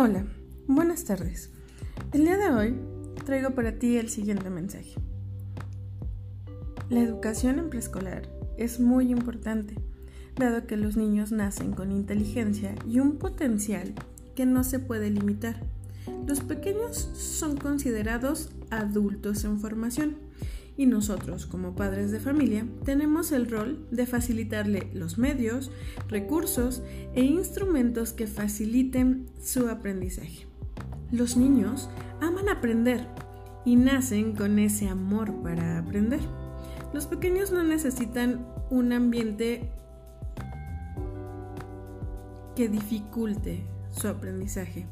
Hola, buenas tardes. El día de hoy traigo para ti el siguiente mensaje. La educación en preescolar es muy importante, dado que los niños nacen con inteligencia y un potencial que no se puede limitar. Los pequeños son considerados adultos en formación y nosotros como padres de familia tenemos el rol de facilitarle los medios, recursos e instrumentos que faciliten su aprendizaje. Los niños aman aprender y nacen con ese amor para aprender. Los pequeños no necesitan un ambiente que dificulte su aprendizaje.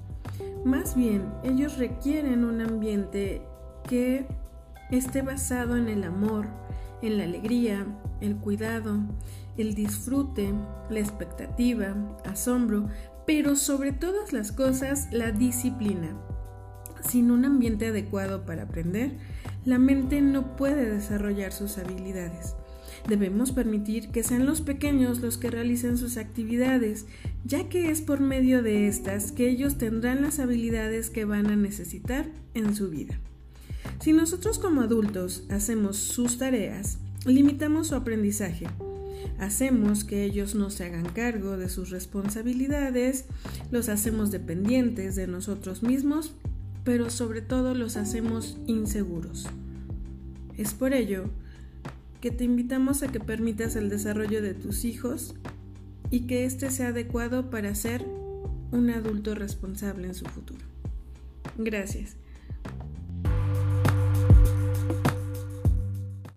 Más bien, ellos requieren un ambiente que esté basado en el amor, en la alegría, el cuidado, el disfrute, la expectativa, asombro, pero sobre todas las cosas la disciplina. Sin un ambiente adecuado para aprender, la mente no puede desarrollar sus habilidades. Debemos permitir que sean los pequeños los que realicen sus actividades, ya que es por medio de estas que ellos tendrán las habilidades que van a necesitar en su vida. Si nosotros como adultos hacemos sus tareas, limitamos su aprendizaje. Hacemos que ellos no se hagan cargo de sus responsabilidades, los hacemos dependientes de nosotros mismos, pero sobre todo los hacemos inseguros. Es por ello que te invitamos a que permitas el desarrollo de tus hijos y que éste sea adecuado para ser un adulto responsable en su futuro. Gracias.